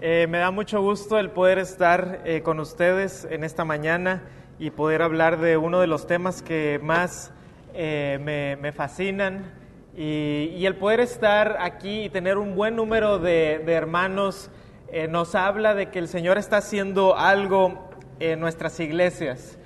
Eh, me da mucho gusto el poder estar eh, con ustedes en esta mañana y poder hablar de uno de los temas que más eh, me, fascinan y, el poder estar aquí y tener un buen número de hermanos nos habla de que el Señor está haciendo algo en nuestras iglesias.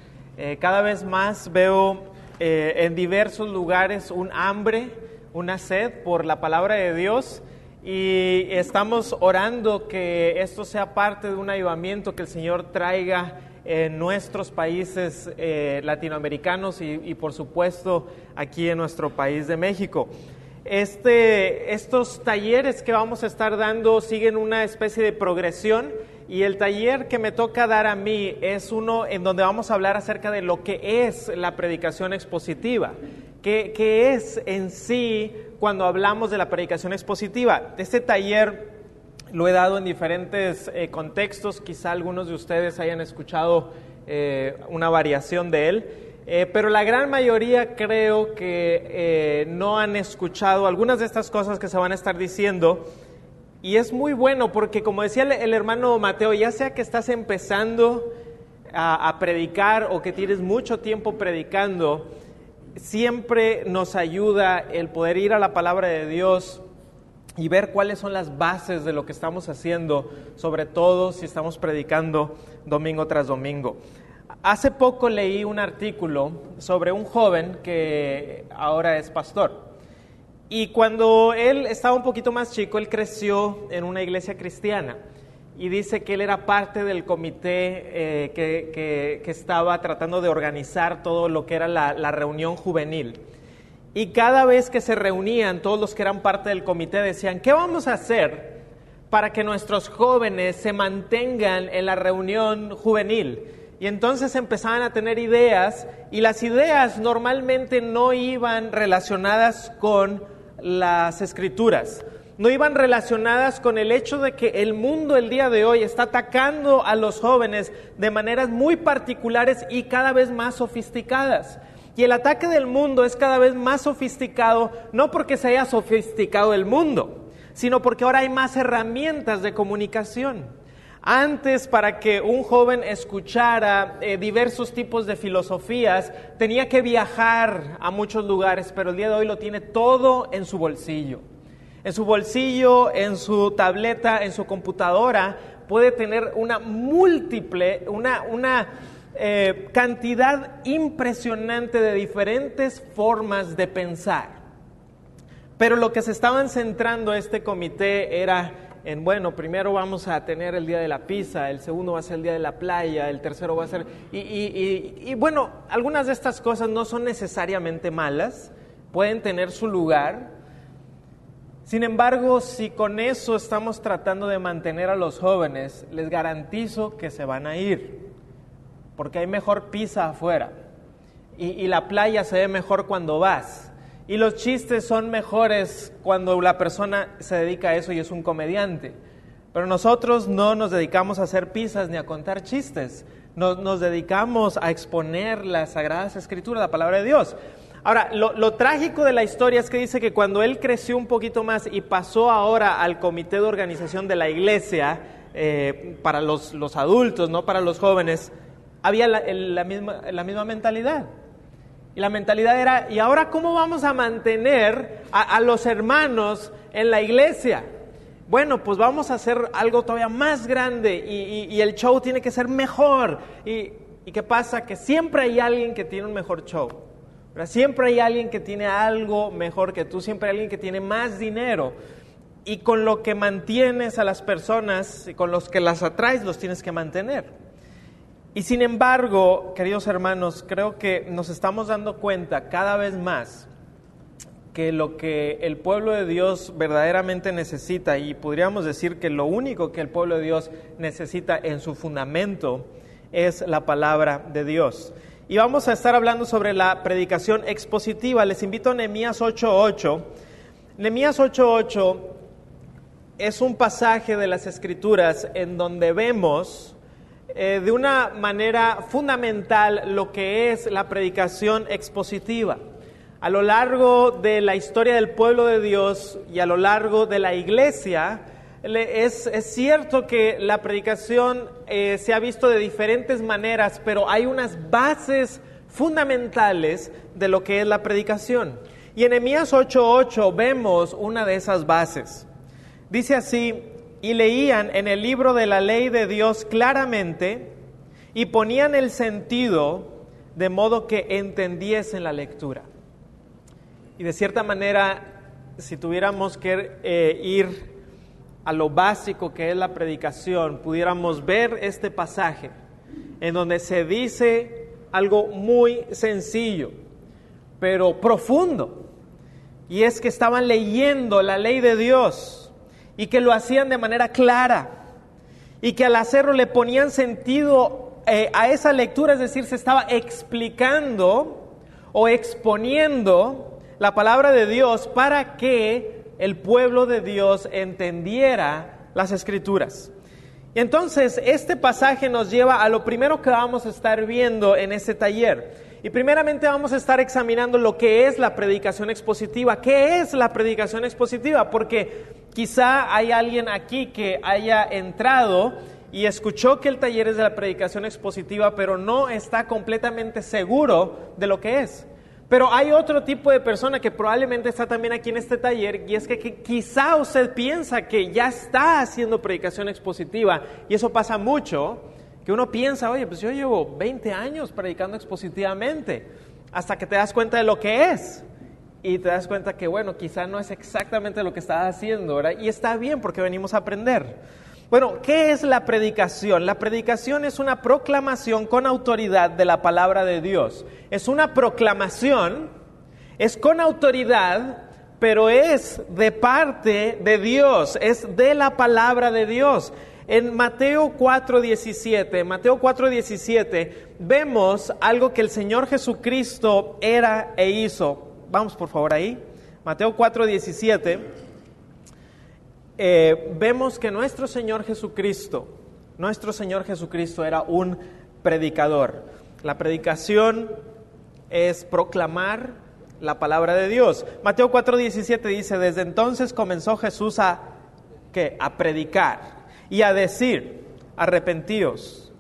cada vez más veo en diversos lugares un hambre, una sed por la palabra de Dios y estamos orando que esto sea parte de un ayudamiento que el Señor traiga en nuestros países eh, latinoamericanos y, y, por supuesto aquí en nuestro país de México. Este, estos talleres que vamos a estar dando siguen una especie de progresión y el taller que me toca dar a mí es uno en donde vamos a hablar acerca de lo que es la predicación expositiva, qué, qué es en sí cuando hablamos de la predicación expositiva. Este taller lo he dado en diferentes eh, contextos, quizá algunos de ustedes hayan escuchado eh, una variación de él, eh, pero la gran mayoría creo que eh, no han escuchado algunas de estas cosas que se van a estar diciendo. Y es muy bueno porque, como decía el, el hermano Mateo, ya sea que estás empezando a, a predicar o que tienes mucho tiempo predicando, siempre nos ayuda el poder ir a la palabra de Dios y ver cuáles son las bases de lo que estamos haciendo, sobre todo si estamos predicando domingo tras domingo. Hace poco leí un artículo sobre un joven que ahora es pastor. Y cuando él estaba un poquito más chico, él creció en una iglesia cristiana y dice que él era parte del comité eh, que, que, que, estaba tratando de organizar todo lo que era la, la, reunión juvenil. Y cada vez que se reunían, todos los que eran parte del comité decían, ¿qué vamos a hacer para que nuestros jóvenes se mantengan en la reunión juvenil? Y entonces empezaban a tener ideas y las ideas normalmente no iban relacionadas con las escrituras no iban relacionadas con el hecho de que el mundo el día de hoy está atacando a los jóvenes de maneras muy particulares y cada vez más sofisticadas. Y el ataque del mundo es cada vez más sofisticado, no porque se haya sofisticado el mundo, sino porque ahora hay más herramientas de comunicación. Antes, para que un joven escuchara eh, diversos tipos de filosofías, tenía que viajar a muchos lugares, pero el día de hoy lo tiene todo en su bolsillo en su bolsillo, en su tableta, en su computadora, puede tener una múltiple, una, una eh, cantidad impresionante de diferentes formas de pensar. Pero lo que se estaban centrando este comité era en, bueno, primero vamos a tener el día de la pizza, el segundo va a ser el día de la playa, el tercero va a ser... Y, y, y, y bueno, algunas de estas cosas no son necesariamente malas, pueden tener su lugar, sin embargo, si con eso estamos tratando de mantener a los jóvenes, les garantizo que se van a ir, porque hay mejor pizza afuera y, la playa se ve mejor cuando vas y los chistes son mejores cuando la persona se dedica a eso y es un comediante. Pero nosotros no nos dedicamos a hacer pizzas ni a contar chistes, nos, nos dedicamos a exponer las sagradas escrituras, la palabra de Dios. Ahora, lo, trágico de la historia es que dice que cuando él creció un poquito más y pasó ahora al comité de organización de la iglesia eh, para los, los, adultos, no para los jóvenes, había la, misma, la misma mentalidad. Y la mentalidad era, ¿y ahora cómo vamos a mantener a, a los hermanos en la iglesia? Bueno, pues vamos a hacer algo todavía más grande y, y, y el show tiene que ser mejor. Y, ¿Y qué pasa? Que siempre hay alguien que tiene un mejor show. Siempre hay alguien que tiene algo mejor que tú, siempre hay alguien que tiene más dinero. Y con lo que mantienes a las personas y con los que las atraes, los tienes que mantener. Y sin embargo, queridos hermanos, creo que nos estamos dando cuenta cada vez más que lo que el pueblo de Dios verdaderamente necesita, y podríamos decir que lo único que el pueblo de Dios necesita en su fundamento, es la palabra de Dios. Y vamos a estar hablando sobre la predicación expositiva. Les invito a Nehemías 8.8. Nehemías 8.8 es un pasaje de las Escrituras en donde vemos eh, de una manera fundamental lo que es la predicación expositiva. A lo largo de la historia del pueblo de Dios y a lo largo de la iglesia, Es, cierto que la predicación eh, se ha visto de diferentes maneras, pero hay unas bases fundamentales de lo que es la predicación. Y en Emias 8:8 vemos una de esas bases. Dice así, y leían en el libro de la ley de Dios claramente y ponían el sentido de modo que entendiesen la lectura. Y de cierta manera, si tuviéramos que eh, ir a lo básico que es la predicación, pudiéramos ver este pasaje en donde se dice algo muy sencillo, pero profundo. Y es que estaban leyendo la ley de Dios y que lo hacían de manera clara y que al hacerlo le ponían sentido eh, a esa lectura, es decir, se estaba explicando o exponiendo la palabra de Dios para que el pueblo de Dios entendiera las escrituras. Y entonces este pasaje nos lleva a lo primero que vamos a estar viendo en este taller. Y primeramente vamos a estar examinando lo que es la predicación expositiva. ¿Qué es la predicación expositiva? Porque quizá hay alguien aquí que haya entrado y escuchó que el taller es de la predicación expositiva, pero no está completamente seguro de lo que es. Pero hay otro tipo de persona que probablemente está también aquí en este taller y es que, quizá usted piensa que ya está haciendo predicación expositiva y eso pasa mucho, que uno piensa, oye, pues yo llevo 20 años predicando expositivamente, hasta que te das cuenta de lo que es y te das cuenta que, bueno, quizá no es exactamente lo que estás haciendo, ¿verdad? Y está bien porque venimos a aprender. Bueno, ¿qué es la predicación? La predicación es una proclamación con autoridad de la palabra de Dios. Es una proclamación, es con autoridad, pero es de parte de Dios, es de la palabra de Dios. En Mateo 4:17, Mateo 4:17, vemos algo que el Señor Jesucristo era e hizo. Vamos por favor ahí. Mateo 4:17 eh, vemos que nuestro Señor Jesucristo, nuestro Señor Jesucristo era un predicador. La predicación es proclamar la palabra de Dios. Mateo 4:17 dice, desde entonces comenzó Jesús a, ¿qué? a predicar y a decir, arrepentíos,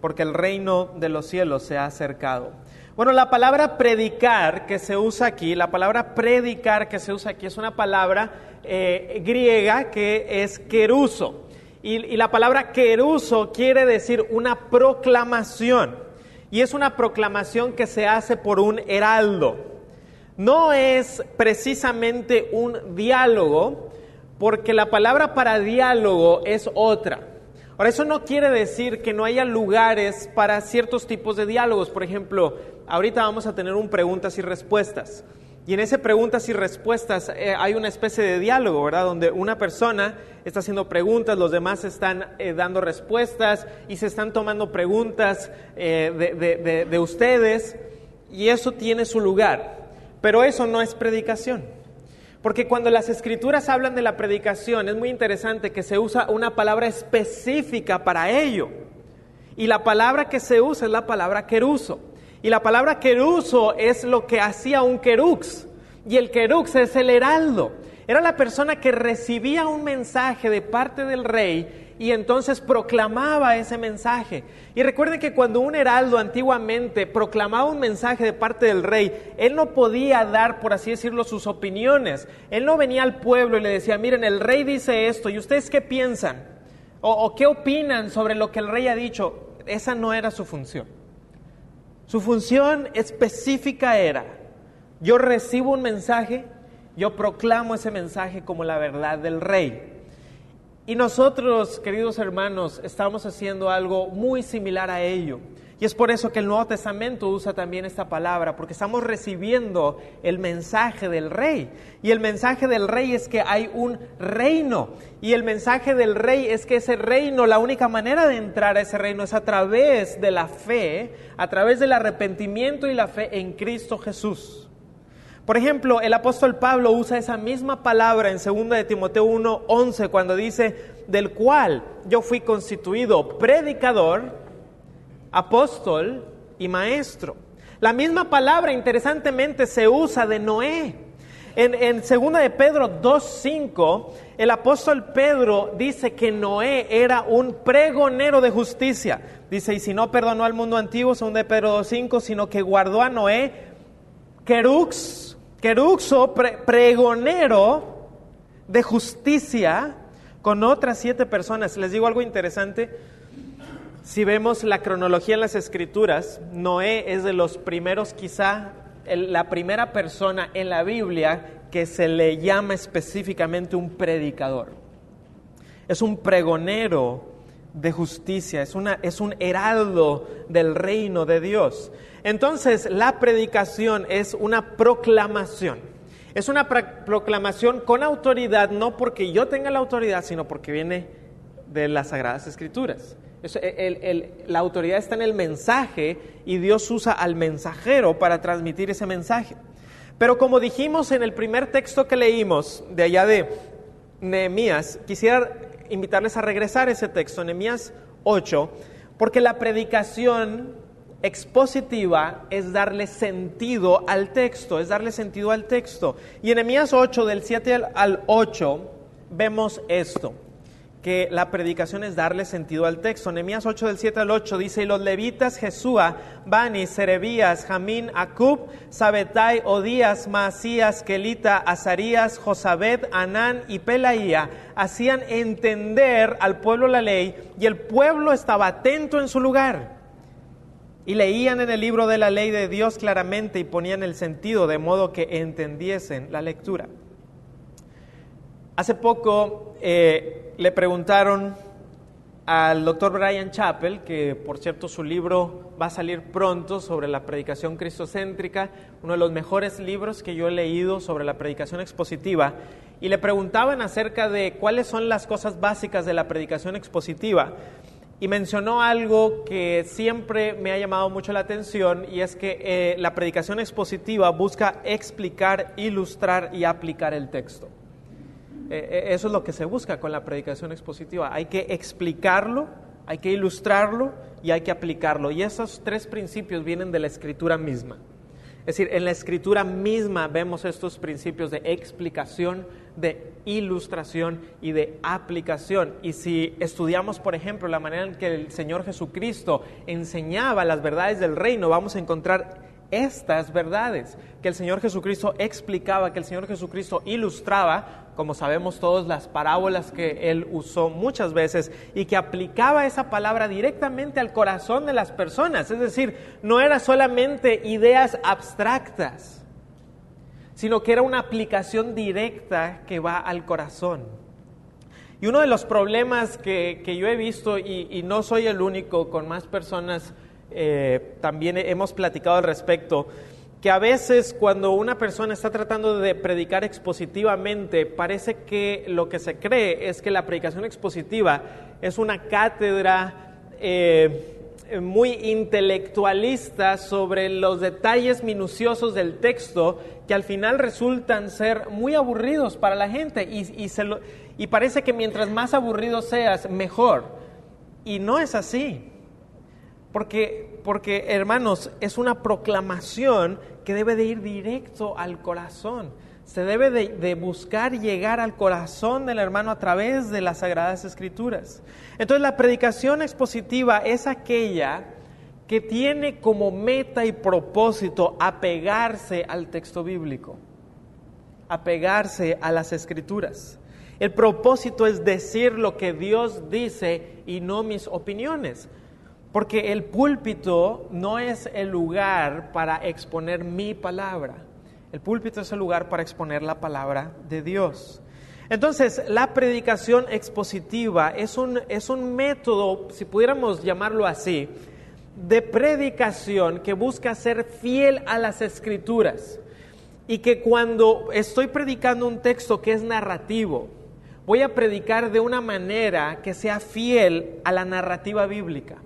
porque el reino de los cielos se ha acercado. Bueno, la palabra predicar que se usa aquí, la palabra predicar que se usa aquí es una palabra eh, griega que es queruso. Y, la palabra queruso quiere decir una proclamación. Y es una proclamación que se hace por un heraldo. No es precisamente un diálogo, porque la palabra para diálogo es otra. Ahora, eso no quiere decir que no haya lugares para ciertos tipos de diálogos. Por ejemplo, ahorita vamos a tener un preguntas y respuestas. Y en ese preguntas y respuestas eh, hay una especie de diálogo, ¿verdad? Donde una persona está haciendo preguntas, los demás están eh, dando respuestas y se están tomando preguntas eh, de ustedes. Y eso tiene su lugar. Pero eso no es predicación. Porque cuando las escrituras hablan de la predicación, es muy interesante que se usa una palabra específica para ello. Y la palabra que se usa es la palabra queruso. Y la palabra queruso es lo que hacía un querux. Y el querux es el heraldo. Era la persona que recibía un mensaje de parte del rey y entonces proclamaba ese mensaje. Y recuerden que cuando un heraldo antiguamente proclamaba un mensaje de parte del rey, él no podía dar, por así decirlo, sus opiniones. Él no venía al pueblo y le decía, miren, el rey dice esto, ¿y ustedes qué piensan? O, o qué opinan sobre lo que el rey ha dicho. Esa no era su función. Su función específica era, yo recibo un mensaje, yo proclamo ese mensaje como la verdad del rey. Y nosotros, queridos hermanos, estamos haciendo algo muy similar a ello. Y es por eso que el Nuevo Testamento usa también esta palabra, porque estamos recibiendo el mensaje del rey. Y el mensaje del rey es que hay un reino. Y el mensaje del rey es que ese reino, la única manera de entrar a ese reino es a través de la fe, a través del arrepentimiento y la fe en Cristo Jesús. Por ejemplo, el apóstol Pablo usa esa misma palabra en 2 de Timoteo 1:11 cuando dice, "Del cual yo fui constituido predicador, apóstol y maestro." La misma palabra interesantemente se usa de Noé. En, en 2 de Pedro 2.5, el apóstol Pedro dice que Noé era un pregonero de justicia. Dice, y si no perdonó al mundo antiguo, 2 de Pedro 2.5, sino que guardó a Noé, querux, queruxo, pregonero de justicia con otras siete personas. Les digo algo interesante. Si vemos la cronología en las escrituras, Noé es de los primeros, quizá la primera persona en la Biblia que se le llama específicamente un predicador. Es un pregonero de justicia, es, una, es un heraldo del reino de Dios. Entonces, la predicación es una proclamación. Es una proclamación con autoridad, no porque yo tenga la autoridad, sino porque viene de las Sagradas Escrituras. la autoridad está en el mensaje y Dios usa al mensajero para transmitir ese mensaje. Pero como dijimos en el primer texto que leímos de allá de Nehemías, quisiera invitarles a regresar a ese texto, Nehemías 8, porque la predicación expositiva es darle sentido al texto, es darle sentido al texto. Y en Nehemías 8, del 7 al 8, vemos esto que la predicación es darle sentido al texto. Nehemías 8 del 7 al 8 dice, y los levitas Jesúa, Bani, Serebías, Jamín, Acub, Sabetai, Odías, Maasías, Kelita, Azarías, Josabed, Anán y Pelaía hacían entender al pueblo la ley y el pueblo estaba atento en su lugar. Y leían en el libro de la ley de Dios claramente y ponían el sentido de modo que entendiesen la lectura. Hace poco eh, le preguntaron al doctor Brian Chappell, que por cierto su libro va a salir pronto sobre la predicación cristocéntrica, uno de los mejores libros que yo he leído sobre la predicación expositiva, y le preguntaban acerca de cuáles son las cosas básicas de la predicación expositiva. Y mencionó algo que siempre me ha llamado mucho la atención y es que eh, la predicación expositiva busca explicar, ilustrar y aplicar el texto. Eh, eh, eso es lo que se busca con la predicación expositiva. Hay que explicarlo, hay que ilustrarlo y hay que aplicarlo. Y esos tres principios vienen de la escritura misma. Es decir, en la escritura misma vemos estos principios de explicación, de ilustración y de aplicación. Y si estudiamos, por ejemplo, la manera en que el Señor Jesucristo enseñaba las verdades del reino, vamos a encontrar estas verdades que el Señor Jesucristo explicaba, que el Señor Jesucristo ilustraba como sabemos todos, las parábolas que él usó muchas veces y que aplicaba esa palabra directamente al corazón de las personas. Es decir, no era solamente ideas abstractas, sino que era una aplicación directa que va al corazón. Y uno de los problemas que, yo he visto, y, no soy el único, con más personas eh, también hemos platicado al respecto, que a veces cuando una persona está tratando de predicar expositivamente, parece que lo que se cree es que la predicación expositiva es una cátedra eh, muy intelectualista sobre los detalles minuciosos del texto que al final resultan ser muy aburridos para la gente y, y parece que mientras más aburrido seas, mejor. Y no es así. Porque, porque, hermanos, es una proclamación que debe de ir directo al corazón. Se debe de, buscar llegar al corazón del hermano a través de las Sagradas Escrituras. Entonces la predicación expositiva es aquella que tiene como meta y propósito apegarse al texto bíblico, apegarse a las Escrituras. El propósito es decir lo que Dios dice y no mis opiniones. Porque el púlpito no es el lugar para exponer mi palabra. El púlpito es el lugar para exponer la palabra de Dios. Entonces, la predicación expositiva es un, es un método, si pudiéramos llamarlo así, de predicación que busca ser fiel a las escrituras. Y que cuando estoy predicando un texto que es narrativo, voy a predicar de una manera que sea fiel a la narrativa bíblica.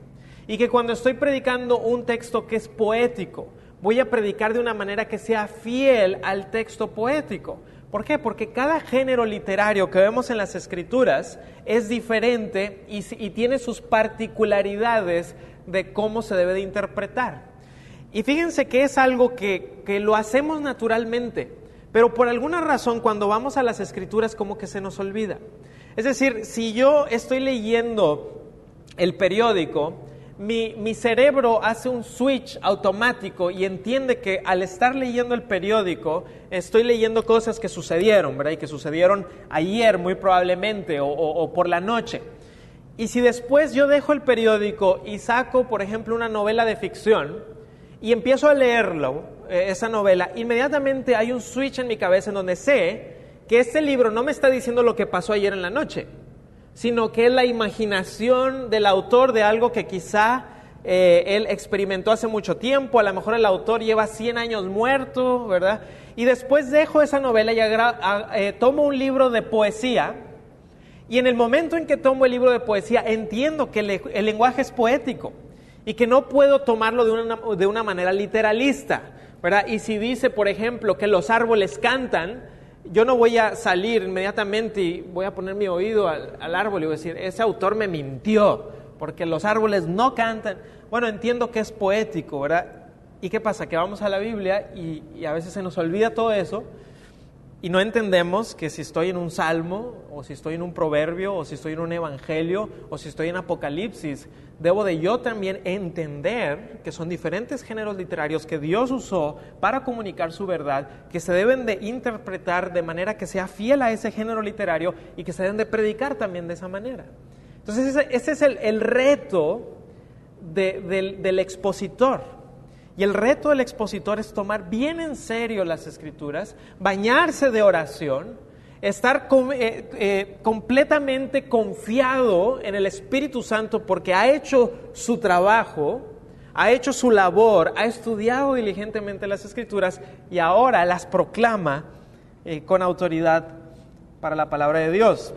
Y que cuando estoy predicando un texto que es poético, voy a predicar de una manera que sea fiel al texto poético. ¿Por qué? Porque cada género literario que vemos en las escrituras es diferente y, tiene sus particularidades de cómo se debe de interpretar. Y fíjense que es algo que, que lo hacemos naturalmente, Pero por alguna razón cuando vamos a las escrituras como que se nos olvida. Es decir, si yo estoy leyendo el periódico, mi, cerebro hace un switch automático y entiende que al estar leyendo el periódico estoy leyendo cosas que sucedieron, ¿verdad? Y que sucedieron ayer muy probablemente o, o por la noche. Y si después yo dejo el periódico y saco, por ejemplo, una novela de ficción y empiezo a leerlo, eh, esa novela, inmediatamente hay un switch en mi cabeza en donde sé que este libro no me está diciendo lo que pasó ayer en la noche, sino que es la imaginación del autor de algo que quizá eh, él experimentó hace mucho tiempo, a lo mejor el autor lleva 100 años muerto, ¿verdad? Y después dejo esa novela y eh, tomo un libro de poesía, y en el momento en que tomo el libro de poesía entiendo que el, lenguaje es poético y que no puedo tomarlo de una, de una manera literalista, ¿verdad? Y si dice, por ejemplo, que los árboles cantan, yo no voy a salir inmediatamente y voy a poner mi oído al, árbol y voy a decir, ese autor me mintió, porque los árboles no cantan. Bueno, entiendo que es poético, ¿verdad? ¿Y qué pasa? Que vamos a la Biblia y, y a veces se nos olvida todo eso y no entendemos que si estoy en un salmo, o si estoy en un proverbio, o si estoy en un evangelio, o si estoy en Apocalipsis, debo de yo también entender que son diferentes géneros literarios que Dios usó para comunicar su verdad, que se deben de interpretar de manera que sea fiel a ese género literario y que se deben de predicar también de esa manera. Entonces ese, es el, reto del expositor. Y el reto del expositor es tomar bien en serio las escrituras, bañarse de oración, estar eh, eh, completamente confiado en el Espíritu Santo porque ha hecho su trabajo, ha hecho su labor, ha estudiado diligentemente las escrituras y ahora las proclama eh, con autoridad para la palabra de Dios.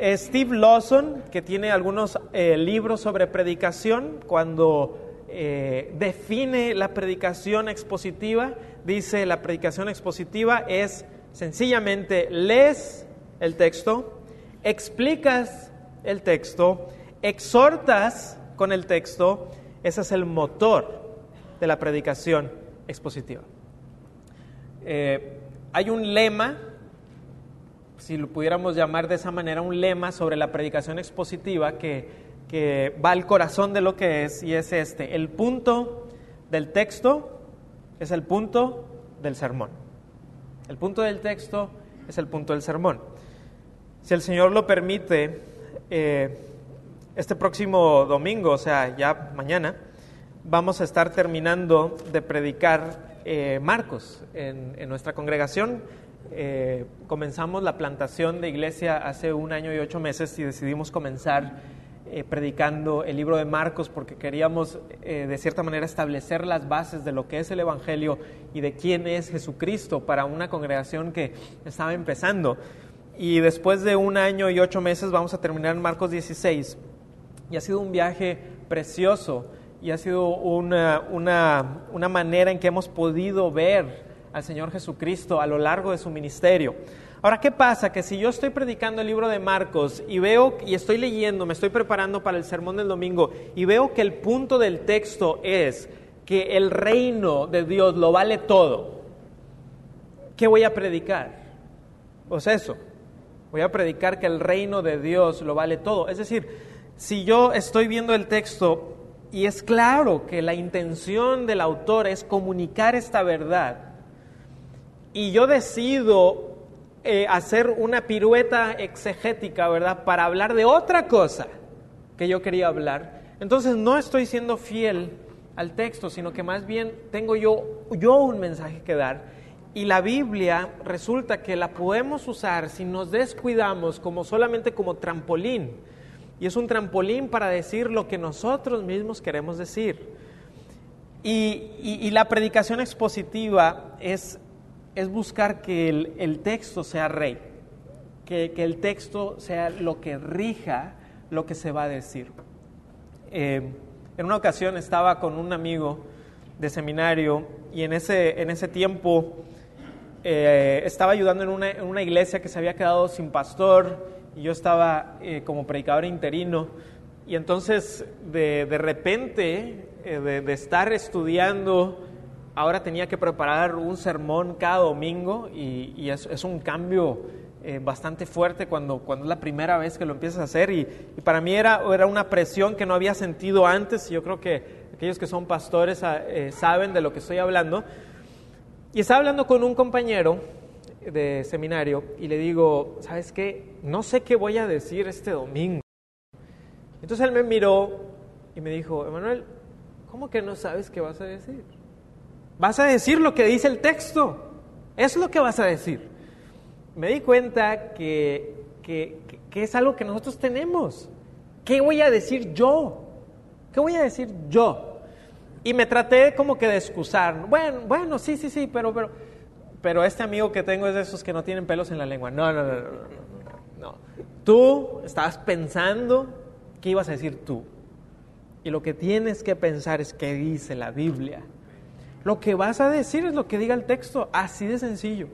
Steve Lawson, que tiene algunos libros sobre predicación, cuando eh, define la predicación expositiva. Dice, la predicación expositiva es sencillamente lees el texto, explicas el texto, exhortas con el texto. Ese es el motor de la predicación expositiva. Eh, hay un lema, si lo pudiéramos llamar de esa manera, un lema sobre la predicación expositiva que que va al corazón de lo que es y es este. El punto del texto es el punto del sermón. El punto del texto es el punto del sermón. Si el Señor lo permite, eh, este próximo domingo, o sea, ya mañana, vamos a estar terminando de predicar eh, Marcos en, nuestra congregación. Eh, comenzamos la plantación de iglesia hace un año y ocho meses y decidimos comenzar eh, predicando el libro de Marcos porque queríamos eh, de cierta manera establecer las bases de lo que es el Evangelio y de quién es Jesucristo para una congregación que estaba empezando. Y después de un año y ocho meses vamos a terminar en Marcos 16. Y ha sido un viaje precioso y ha sido una, una, una manera en que hemos podido ver al Señor Jesucristo a lo largo de su ministerio. Ahora, ¿qué pasa? Que si yo estoy predicando el libro de Marcos y veo y estoy leyendo, me estoy preparando para el sermón del domingo y veo que el punto del texto es que el reino de Dios lo vale todo, ¿qué voy a predicar? Pues eso, voy a predicar que el reino de Dios lo vale todo. Es decir, si yo estoy viendo el texto y es claro que la intención del autor es comunicar esta verdad, y yo decido eh, hacer una pirueta exegética, ¿verdad? Para hablar de otra cosa que yo quería hablar. Entonces no estoy siendo fiel al texto, sino que más bien tengo yo, yo un mensaje que dar. Y la Biblia resulta que la podemos usar si nos descuidamos como solamente como trampolín. Y es un trampolín para decir lo que nosotros mismos queremos decir. Y, y la predicación expositiva es es buscar que el, texto sea rey, que, el texto sea lo que rija lo que se va a decir. Eh, en una ocasión estaba con un amigo de seminario y en ese, en ese tiempo eh, estaba ayudando en una, iglesia que se había quedado sin pastor y yo estaba eh, como predicador interino y entonces de, repente de, de estar estudiando ahora tenía que preparar un sermón cada domingo y, es, un cambio eh, bastante fuerte cuando, cuando es la primera vez que lo empiezas a hacer y, para mí era, era una presión que no había sentido antes y yo creo que aquellos que son pastores ah, eh, saben de lo que estoy hablando. Y estaba hablando con un compañero de seminario y le digo, ¿sabes qué? No sé qué voy a decir este domingo. Entonces él me miró y me dijo, Emanuel, ¿cómo que no sabes qué vas a decir? Vas a decir lo que dice el texto. Es lo que vas a decir. Me di cuenta que, que, es algo que nosotros tenemos. ¿Qué voy a decir yo? ¿Qué voy a decir yo? Y me traté como que de excusar. Bueno, bueno, sí, sí, sí, pero, pero, pero este amigo que tengo es de esos que no tienen pelos en la lengua. No, no, no, no, no. no. Tú estabas pensando qué ibas a decir tú. Y lo que tienes que pensar es qué dice la Biblia. Lo que vas a decir es lo que diga el texto, así de sencillo.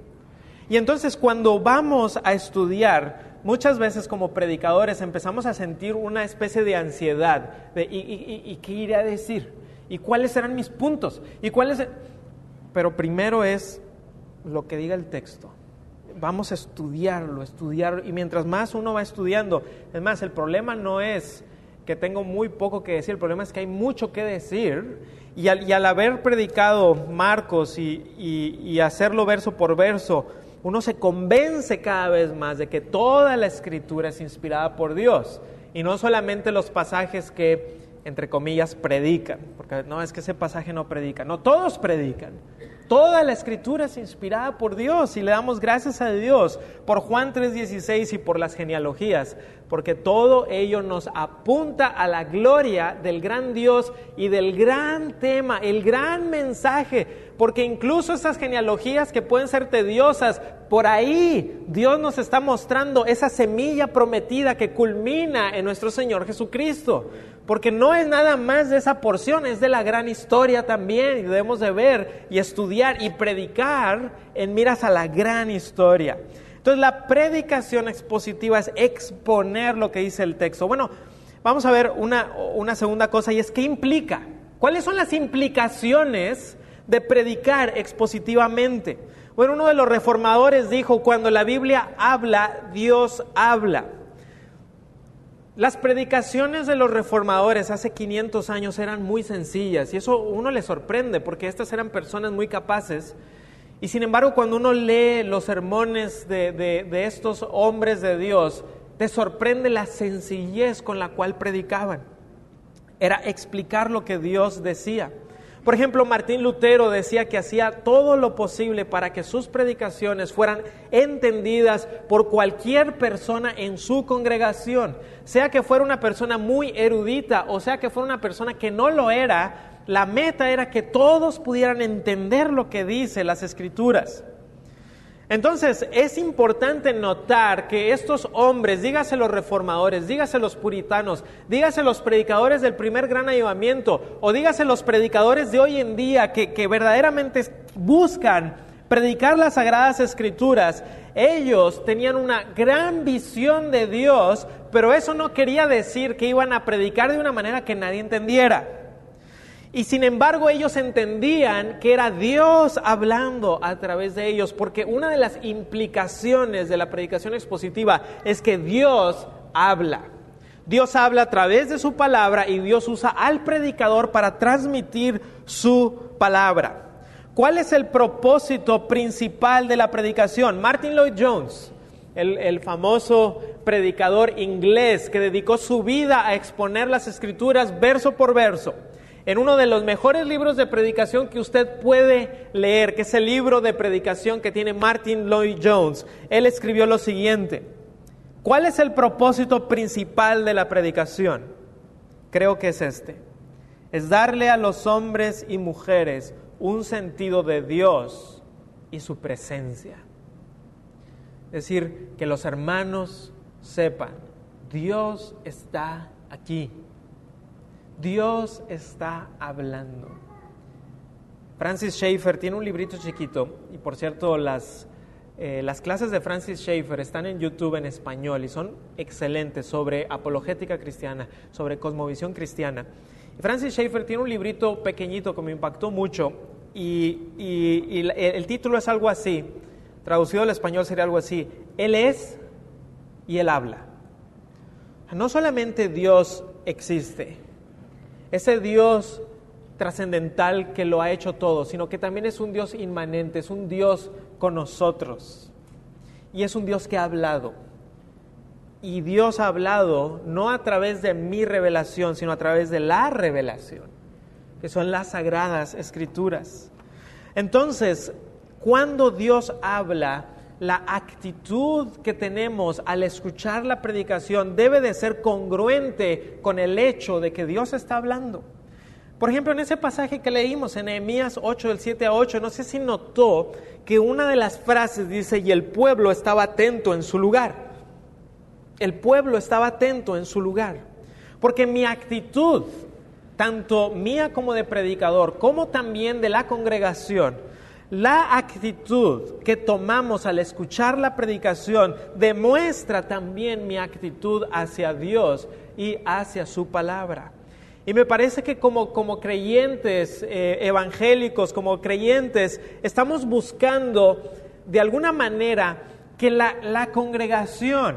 Y entonces cuando vamos a estudiar, muchas veces como predicadores empezamos a sentir una especie de ansiedad de ¿y, qué iré a decir? ¿Y cuáles serán mis puntos? ¿Y cuáles? Pero primero es lo que diga el texto. Vamos a estudiarlo, estudiarlo. Y mientras más uno va estudiando, es más, el problema no es que tengo muy poco que decir, el problema es que hay mucho que decir y al, haber predicado Marcos y, hacerlo verso por verso, uno se convence cada vez más de que toda la escritura es inspirada por Dios y no solamente los pasajes que, entre comillas, predican, porque no es que ese pasaje no predica, no, todos predican. Toda la escritura es inspirada por Dios y le damos gracias a Dios por Juan 3:16 y por las genealogías, porque todo ello nos apunta a la gloria del gran Dios y del gran tema, el gran mensaje, porque incluso esas genealogías que pueden ser tediosas, por ahí Dios nos está mostrando esa semilla prometida que culmina en nuestro Señor Jesucristo porque no es nada más de esa porción, es de la gran historia también y debemos de ver y estudiar y predicar en miras a la gran historia. Entonces la predicación expositiva es exponer lo que dice el texto. Bueno, vamos a ver una, una segunda cosa y es qué implica. ¿Cuáles son las implicaciones de predicar expositivamente? Bueno, uno de los reformadores dijo, cuando la Biblia habla, Dios habla. Las predicaciones de los reformadores hace 500 años eran muy sencillas y eso uno le sorprende porque estas eran personas muy capaces y sin embargo cuando uno lee los sermones de, de estos hombres de Dios, te sorprende la sencillez con la cual predicaban. Era explicar lo que Dios decía. Por ejemplo, Martín Lutero decía que hacía todo lo posible para que sus predicaciones fueran entendidas por cualquier persona en su congregación, sea que fuera una persona muy erudita o sea que fuera una persona que no lo era, la meta era que todos pudieran entender lo que dice las escrituras. Entonces es importante notar que estos hombres, dígase los reformadores, dígase los puritanos, dígase los predicadores del primer gran ayudamiento o dígase los predicadores de hoy en día que, que verdaderamente buscan predicar las sagradas escrituras, ellos tenían una gran visión de Dios, pero eso no quería decir que iban a predicar de una manera que nadie entendiera. Y sin embargo ellos entendían que era Dios hablando a través de ellos, porque una de las implicaciones de la predicación expositiva es que Dios habla. Dios habla a través de su palabra y Dios usa al predicador para transmitir su palabra. ¿Cuál es el propósito principal de la predicación? Martin Lloyd Jones, el, el, famoso predicador inglés que dedicó su vida a exponer las escrituras verso por verso en uno de los mejores libros de predicación que usted puede leer, que es el libro de predicación que tiene Martin Lloyd Jones. Él escribió lo siguiente. ¿Cuál es el propósito principal de la predicación? Creo que es este. Es darle a los hombres y mujeres un sentido de Dios y su presencia. Es decir, que los hermanos sepan, Dios está aquí. Dios está hablando. Francis Schaeffer tiene un librito chiquito y por cierto las, eh, las clases de Francis Schaeffer están en YouTube en español y son excelentes sobre apologética cristiana, sobre cosmovisión cristiana. Francis Schaeffer tiene un librito pequeñito que me impactó mucho y, el título es algo así, traducido al español sería algo así, Él es y Él habla. No solamente Dios existe, ese Dios trascendental que lo ha hecho todo, sino que también es un Dios inmanente, es un Dios con nosotros. Y es un Dios que ha hablado. Y Dios ha hablado no a través de mi revelación, sino a través de la revelación que son las sagradas escrituras. Entonces, cuando Dios habla, la actitud que tenemos al escuchar la predicación debe de ser congruente con el hecho de que Dios está hablando. Por ejemplo, en ese pasaje que leímos en Nehemías 8, del 7 a 8, no sé si notó que una de las frases dice, y el pueblo estaba atento en su lugar. El pueblo estaba atento en su lugar. Porque mi actitud tanto mía como de predicador, como también de la congregación, la actitud que tomamos al escuchar la predicación demuestra también mi actitud hacia Dios y hacia su palabra. Y me parece que como, como creyentes eh, evangélicos, como creyentes, estamos buscando de alguna manera que la, la congregación,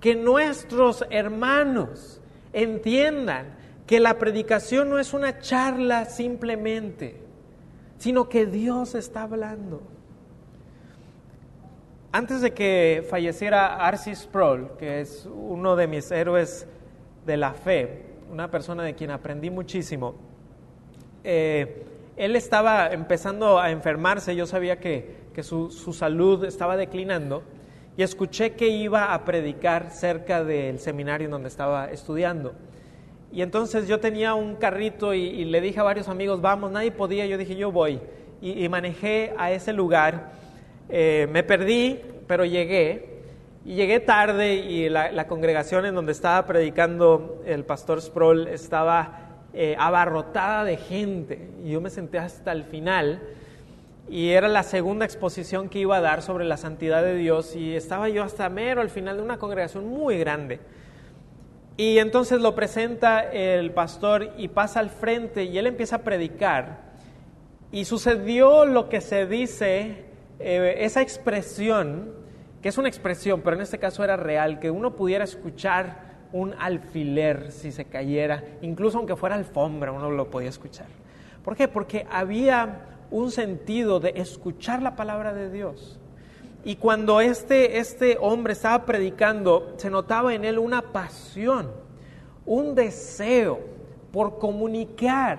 que nuestros hermanos entiendan que la predicación no es una charla simplemente, sino que Dios está hablando. Antes de que falleciera Arcis Sproul, que es uno de mis héroes de la fe, una persona de quien aprendí muchísimo, eh, él estaba empezando a enfermarse, yo sabía que, que su, su, salud estaba declinando y escuché que iba a predicar cerca del seminario en donde estaba estudiando. Y entonces yo tenía un carrito y, le dije a varios amigos, vamos, nadie podía, yo dije, yo voy. Y, manejé a ese lugar, eh, me perdí, pero llegué. Y llegué tarde y la, congregación en donde estaba predicando el pastor Sproul estaba eh, abarrotada de gente. Y yo me senté hasta el final. Y era la segunda exposición que iba a dar sobre la santidad de Dios. Y estaba yo hasta mero al final de una congregación muy grande. Y entonces lo presenta el pastor y pasa al frente y él empieza a predicar. Y sucedió lo que se dice, eh, esa expresión, que es una expresión, pero en este caso era real, que uno pudiera escuchar un alfiler si se cayera, incluso aunque fuera alfombra, uno lo podía escuchar. ¿Por qué? Porque había un sentido de escuchar la palabra de Dios. Y cuando este, este hombre estaba predicando, se notaba en él una pasión, un deseo por comunicar.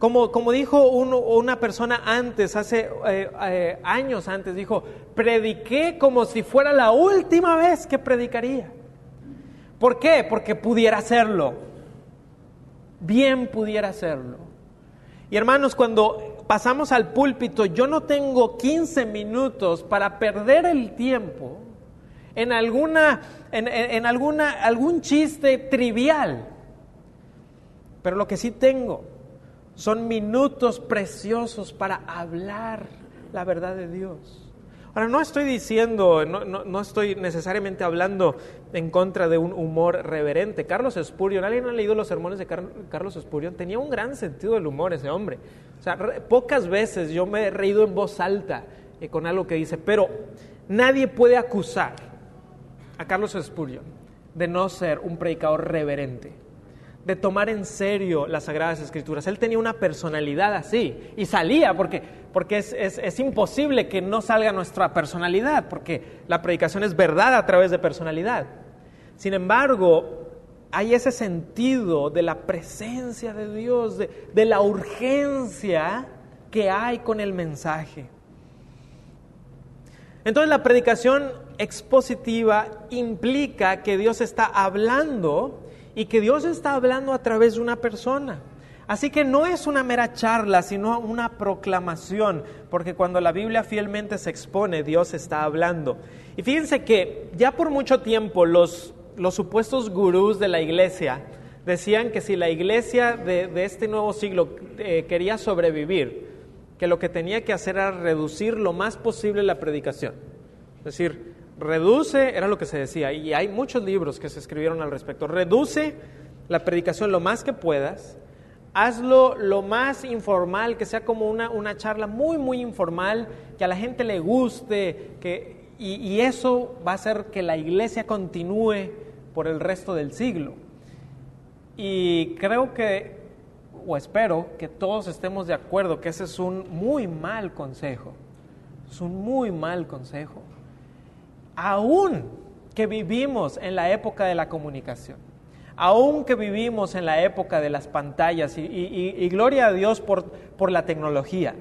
Como, como dijo una persona antes, hace eh, eh, años antes, dijo, prediqué como si fuera la última vez que predicaría. ¿Por qué? Porque pudiera hacerlo. Bien pudiera hacerlo. Y hermanos, cuando pasamos al púlpito, yo no tengo 15 minutos para perder el tiempo en, alguna, en, alguna, algún chiste trivial. Pero lo que sí tengo son minutos preciosos para hablar la verdad de Dios. Ahora, no estoy diciendo, no, no, estoy necesariamente hablando en contra de un humor reverente. Carlos Spurgeon, ¿alguien ha leído los sermones de Carlos Spurgeon? Tenía un gran sentido del humor ese hombre. O sea, pocas veces yo me he reído en voz alta eh, con algo que dice, pero nadie puede acusar a Carlos Spurgeon de no ser un predicador reverente de tomar en serio las Sagradas Escrituras. Él tenía una personalidad así y salía porque, porque es, es, imposible que no salga nuestra personalidad, porque la predicación es verdad a través de personalidad. Sin embargo, hay ese sentido de la presencia de Dios, de, de la urgencia que hay con el mensaje. Entonces la predicación expositiva implica que Dios está hablando y que Dios está hablando a través de una persona. Así que no es una mera charla, sino una proclamación, porque cuando la Biblia fielmente se expone, Dios está hablando. Y fíjense que ya por mucho tiempo los, los supuestos gurús de la iglesia decían que si la iglesia de, este nuevo siglo eh, quería sobrevivir, que lo que tenía que hacer era reducir lo más posible la predicación. Es decir, reduce, era lo que se decía, y hay muchos libros que se escribieron al respecto, reduce la predicación lo más que puedas, Hazlo lo más informal, que sea como una, una charla muy, muy informal, que a la gente le guste, que, y, y eso va a hacer que la iglesia continúe por el resto del siglo. Y creo que, o espero, que todos estemos de acuerdo que ese es un muy mal consejo. Es un muy mal consejo. Aún que vivimos en la época de la comunicación, aún que vivimos en la época de las pantallas, y, gloria a Dios por, por la tecnología,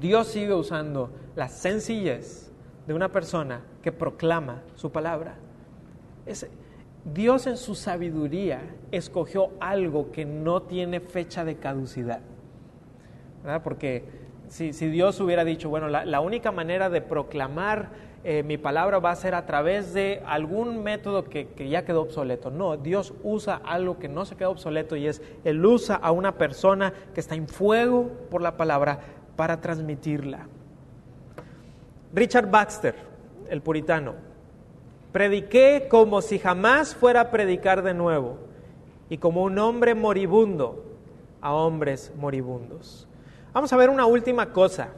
Dios sigue usando la sencillez de una persona que proclama su palabra. Dios en su sabiduría escogió algo que no tiene fecha de caducidad. Porque si, Dios hubiera dicho, bueno, la, única manera de proclamar eh, mi palabra va a ser a través de algún método que, que, ya quedó obsoleto. No, Dios usa algo que no se quedó obsoleto y es, Él usa a una persona que está en fuego por la palabra para transmitirla. Richard Baxter, el puritano, Prediqué como si jamás fuera a predicar de nuevo y como un hombre moribundo a hombres moribundos. Vamos a ver una última cosa.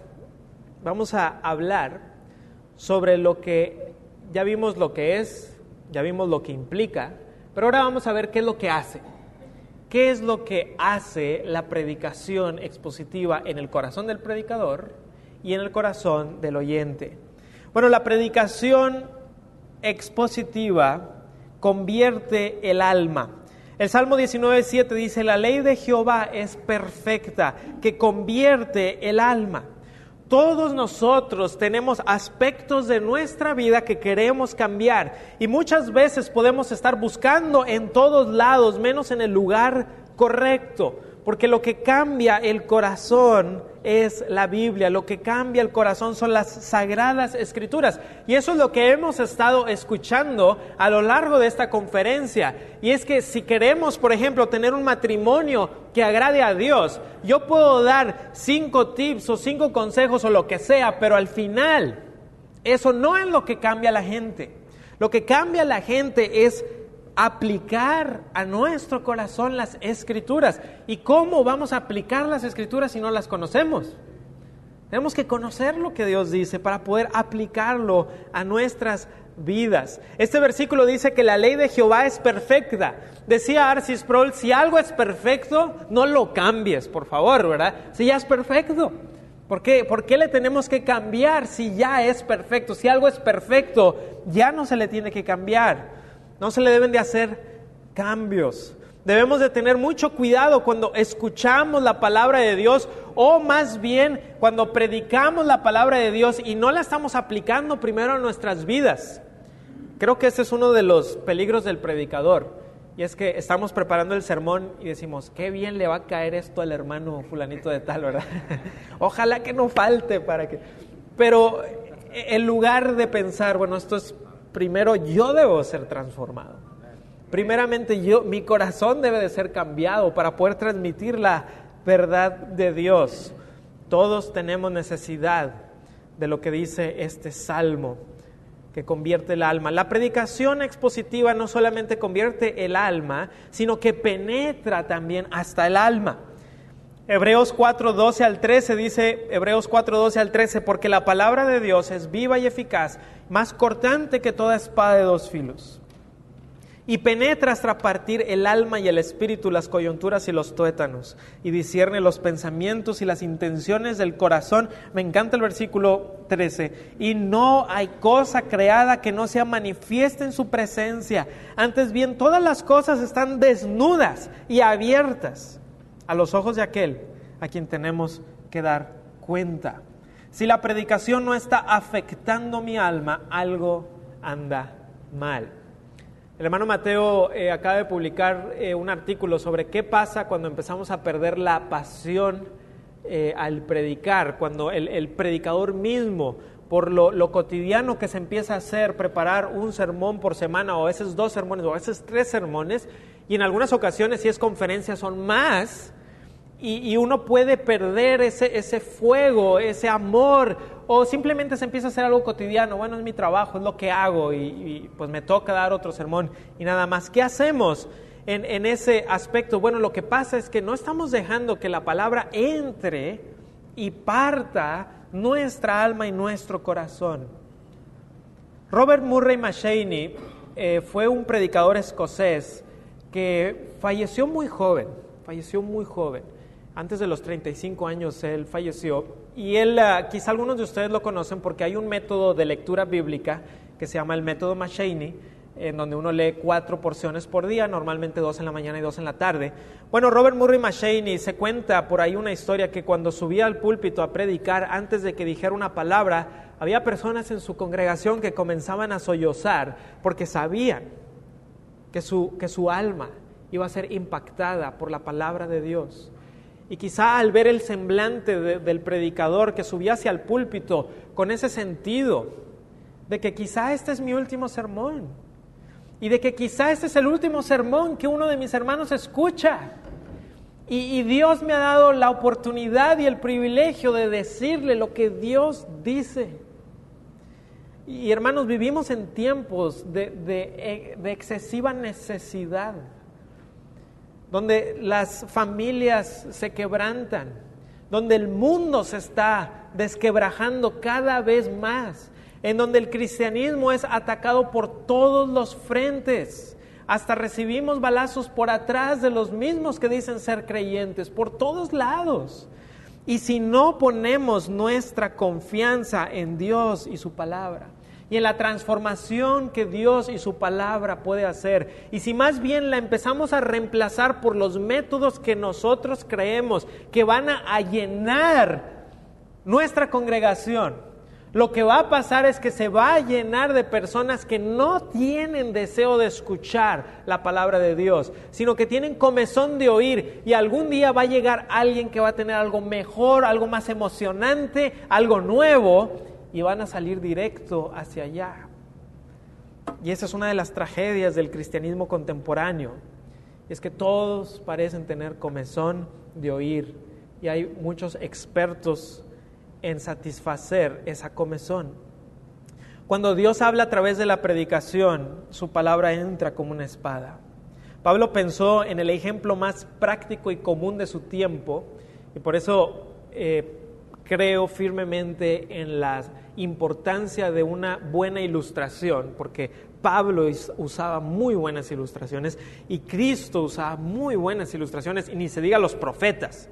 Vamos a hablar sobre lo que ya vimos lo que es, ya vimos lo que implica, pero ahora vamos a ver qué es lo que hace. ¿Qué es lo que hace la predicación expositiva en el corazón del predicador y en el corazón del oyente? Bueno, la predicación expositiva convierte el alma. El Salmo 19.7 dice, la ley de Jehová es perfecta, que convierte el alma. Todos nosotros tenemos aspectos de nuestra vida que queremos cambiar y muchas veces podemos estar buscando en todos lados, menos en el lugar correcto. Porque lo que cambia el corazón es la Biblia, lo que cambia el corazón son las sagradas escrituras. Y eso es lo que hemos estado escuchando a lo largo de esta conferencia. Y es que si queremos, por ejemplo, tener un matrimonio que agrade a Dios, yo puedo dar cinco tips o cinco consejos o lo que sea, pero al final eso no es lo que cambia a la gente. Lo que cambia a la gente es aplicar a nuestro corazón las escrituras. ¿Y cómo vamos a aplicar las escrituras si no las conocemos? Tenemos que conocer lo que Dios dice para poder aplicarlo a nuestras vidas. Este versículo dice que la ley de Jehová es perfecta. Decía Arcis Sproul, si algo es perfecto, no lo cambies, por favor, ¿verdad? Si ya es perfecto. ¿Por qué? ¿Por qué le tenemos que cambiar si ya es perfecto? Si algo es perfecto, ya no se le tiene que cambiar. No se le deben de hacer cambios. Debemos de tener mucho cuidado cuando escuchamos la palabra de Dios o más bien cuando predicamos la palabra de Dios y no la estamos aplicando primero a nuestras vidas. Creo que ese es uno de los peligros del predicador. Y es que estamos preparando el sermón y decimos, qué bien le va a caer esto al hermano fulanito de tal, ¿verdad? Ojalá que no falte para que... Pero en lugar de pensar, bueno, esto es primero yo debo ser transformado. Primeramente yo, mi corazón debe de ser cambiado para poder transmitir la verdad de Dios. Todos tenemos necesidad de lo que dice este salmo que convierte el alma. La predicación expositiva no solamente convierte el alma, sino que penetra también hasta el alma. Hebreos 4, 12 al 13 dice, Hebreos 4, 12 al 13, porque la palabra de Dios es viva y eficaz, más cortante que toda espada de dos filos, y penetra hasta partir el alma y el espíritu, las coyunturas y los tuétanos, y discierne los pensamientos y las intenciones del corazón. Me encanta el versículo 13, y no hay cosa creada que no sea manifiesta en su presencia, antes bien todas las cosas están desnudas y abiertas a los ojos de aquel a quien tenemos que dar cuenta. Si la predicación no está afectando mi alma, algo anda mal. El hermano Mateo eh, acaba de publicar eh, un artículo sobre qué pasa cuando empezamos a perder la pasión eh, al predicar, cuando el, predicador mismo, por lo, lo, cotidiano que se empieza a hacer, preparar un sermón por semana, o a veces dos sermones, o a veces tres sermones, y en algunas ocasiones, si es conferencia, son más, y, uno puede perder ese, ese fuego, ese amor, o simplemente se empieza a hacer algo cotidiano, bueno, es mi trabajo, es lo que hago y, pues me toca dar otro sermón y nada más. ¿Qué hacemos? en, en ese aspecto. Bueno, lo que pasa es que no estamos dejando que la palabra entre y parta nuestra alma y nuestro corazón. Robert Murray McShaney eh, fue un predicador escocés que falleció muy joven, falleció muy joven. Antes de los 35 años él falleció y él, ah, quizá algunos de ustedes lo conocen porque hay un método de lectura bíblica que se llama el método McShaney, en donde uno lee cuatro porciones por día, normalmente dos en la mañana y dos en la tarde. Bueno, Robert Murray McShaney se cuenta por ahí una historia que cuando subía al púlpito a predicar, antes de que dijera una palabra, había personas en su congregación que comenzaban a sollozar porque sabían que su, que su alma iba a ser impactada por la palabra de Dios. Y quizá al ver el semblante del predicador que subía hacia el púlpito con ese sentido de que quizá este es mi último sermón, y de que quizá este es el último sermón que uno de mis hermanos escucha. Y, Dios me ha dado la oportunidad y el privilegio de decirle lo que Dios dice. Y hermanos, vivimos en tiempos de, de, de, excesiva necesidad, donde las familias se quebrantan, donde el mundo se está desquebrajando cada vez más, en donde el cristianismo es atacado por todos los frentes. Hasta recibimos balazos por atrás de los mismos que dicen ser creyentes, por todos lados. Y si no ponemos nuestra confianza en Dios y su palabra, y en la transformación que Dios y su palabra puede hacer. Y si más bien la empezamos a reemplazar por los métodos que nosotros creemos que van a, llenar nuestra congregación, lo que va a pasar es que se va a llenar de personas que no tienen deseo de escuchar la palabra de Dios, sino que tienen comezón de oír y algún día va a llegar alguien que va a tener algo mejor, algo más emocionante, algo nuevo y van a salir directo hacia allá. Y esa es una de las tragedias del cristianismo contemporáneo, es que todos parecen tener comezón de oír y hay muchos expertos en satisfacer esa comezón. Cuando Dios habla a través de la predicación, su palabra entra como una espada. Pablo pensó en el ejemplo más práctico y común de su tiempo y por eso eh, creo firmemente en la importancia de una buena ilustración, porque Pablo usaba muy buenas ilustraciones y Cristo usaba muy buenas ilustraciones y ni se diga los profetas.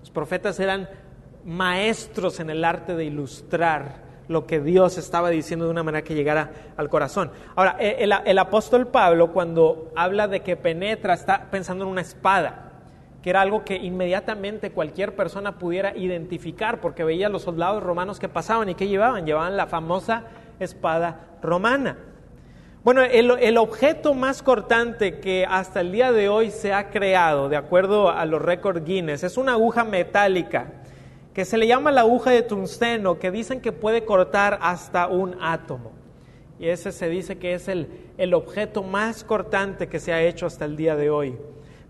Los profetas eran maestros en el arte de ilustrar lo que Dios estaba diciendo de una manera que llegara al corazón. Ahora, e, el, apóstol Pablo cuando habla de que penetra está pensando en una espada, que era algo que inmediatamente cualquier persona pudiera identificar porque veía a los soldados romanos que pasaban y que llevaban, llevaban la famosa espada romana. Bueno, el, el, objeto más cortante que hasta el día de hoy se ha creado, de acuerdo a los récords Guinness, es una aguja metálica que se le llama la aguja de tungsteno, que dicen que puede cortar hasta un átomo. Y ese se dice que es el, el objeto más cortante que se ha hecho hasta el día de hoy.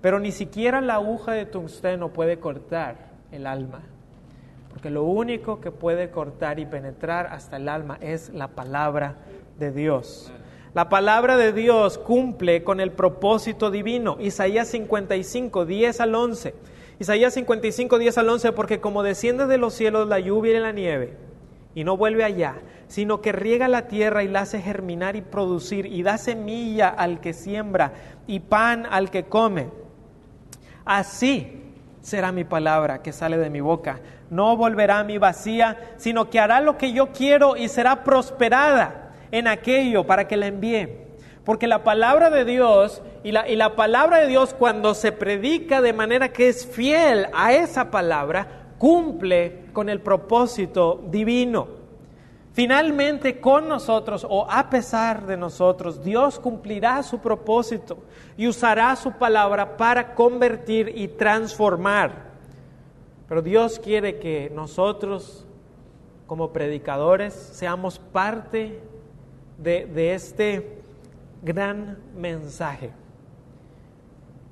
Pero ni siquiera la aguja de tungsteno puede cortar el alma. Porque lo único que puede cortar y penetrar hasta el alma es la palabra de Dios. La palabra de Dios cumple con el propósito divino. Isaías 55, 10 al 11 Isaías 55, 10 al 11, porque como desciende de los cielos la lluvia y la nieve, y no vuelve allá, sino que riega la tierra y la hace germinar y producir, y da semilla al que siembra, y pan al que come. Así será mi palabra que sale de mi boca. No volverá a mi vacía, sino que hará lo que yo quiero y será prosperada en aquello para que la envíe. Porque la palabra de Dios y la, y la, palabra de Dios cuando se predica de manera que es fiel a esa palabra, cumple con el propósito divino. Finalmente con nosotros o a pesar de nosotros, Dios cumplirá su propósito y usará su palabra para convertir y transformar. Pero Dios quiere que nosotros como predicadores seamos parte de, este gran mensaje.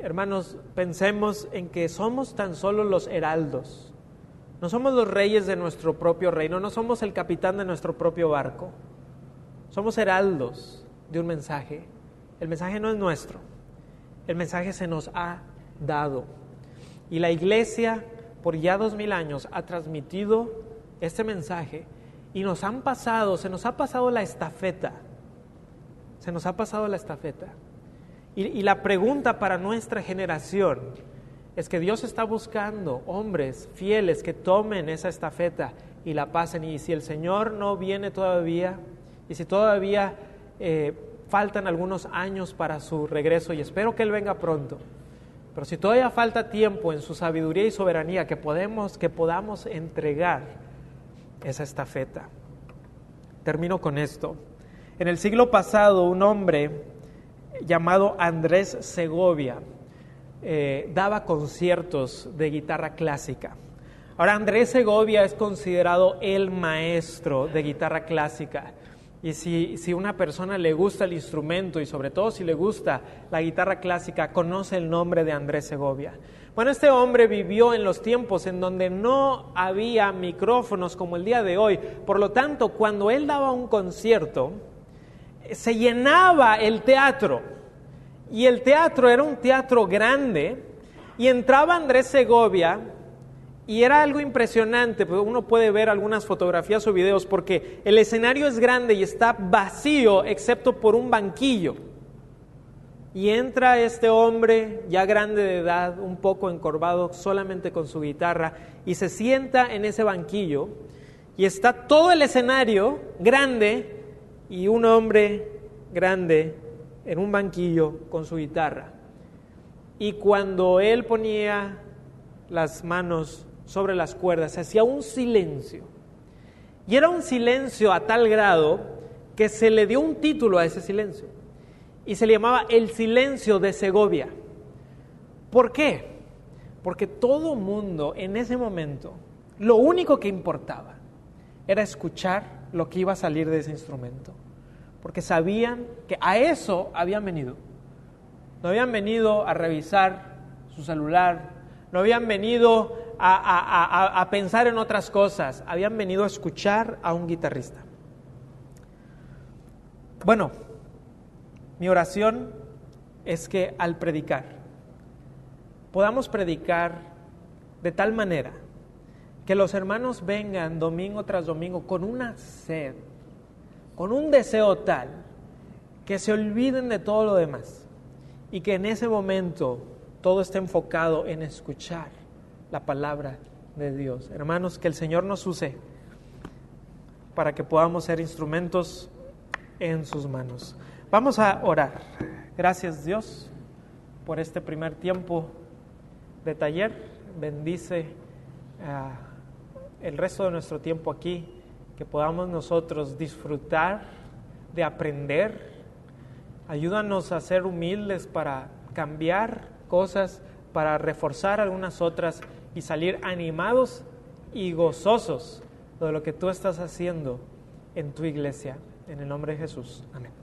Hermanos, pensemos en que somos tan solo los heraldos. No somos los reyes de nuestro propio reino, no somos el capitán de nuestro propio barco. Somos heraldos de un mensaje. El mensaje no es nuestro. el mensaje se nos ha dado. Y la iglesia por ya dos mil años ha transmitido este mensaje y nos han pasado, se nos ha pasado la estafeta. Se nos ha pasado la estafeta. Y, y la pregunta para nuestra generación es que Dios está buscando hombres fieles que tomen esa estafeta y la pasen. Y si el Señor no viene todavía, y si todavía eh, faltan algunos años para su regreso, y espero que Él venga pronto, pero si todavía falta tiempo en su sabiduría y soberanía que, podemos, que podamos entregar esa estafeta. Termino con esto. En el siglo pasado, un hombre llamado Andrés Segovia eh, daba conciertos de guitarra clásica. Ahora, Andrés Segovia es considerado el maestro de guitarra clásica. Y si, si, una persona le gusta el instrumento y sobre todo si le gusta la guitarra clásica, conoce el nombre de Andrés Segovia. Bueno, este hombre vivió en los tiempos en donde no había micrófonos como el día de hoy. Por lo tanto, cuando él daba un concierto, se llenaba el teatro. Y el teatro era un teatro grande. Y entraba Andrés Segovia y era algo impresionante, pues uno puede ver algunas fotografías o videos porque el escenario es grande y está vacío excepto por un banquillo. Y entra este hombre ya grande de edad, un poco encorvado, solamente con su guitarra, y se sienta en ese banquillo y está todo el escenario grande y un hombre grande en un banquillo con su guitarra. Y cuando él ponía las manos sobre las cuerdas, hacía un silencio. Y era un silencio a tal grado que se le dio un título a ese silencio. Y se le llamaba el silencio de Segovia. ¿Por qué? Porque todo mundo en ese momento, lo único que importaba era escuchar lo que iba a salir de ese instrumento. Porque sabían que a eso habían venido. No habían venido a revisar su celular, no habían venido a, pensar en otras cosas, habían venido a escuchar a un guitarrista. Bueno, mi oración es que al predicar, podamos predicar de tal manera que los hermanos vengan domingo tras domingo con una sed, con un deseo tal, que se olviden de todo lo demás y que en ese momento todo esté enfocado en escuchar la palabra de Dios. Hermanos, que el Señor nos use para que podamos ser instrumentos en sus manos. Vamos a orar. Gracias Dios por este primer tiempo de taller. Bendice ah, el resto de nuestro tiempo aquí, que podamos nosotros disfrutar de aprender. Ayúdanos a ser humildes para cambiar cosas, para reforzar algunas otras y salir animados y gozosos de lo que tú estás haciendo en tu iglesia. En el nombre de Jesús. Amén.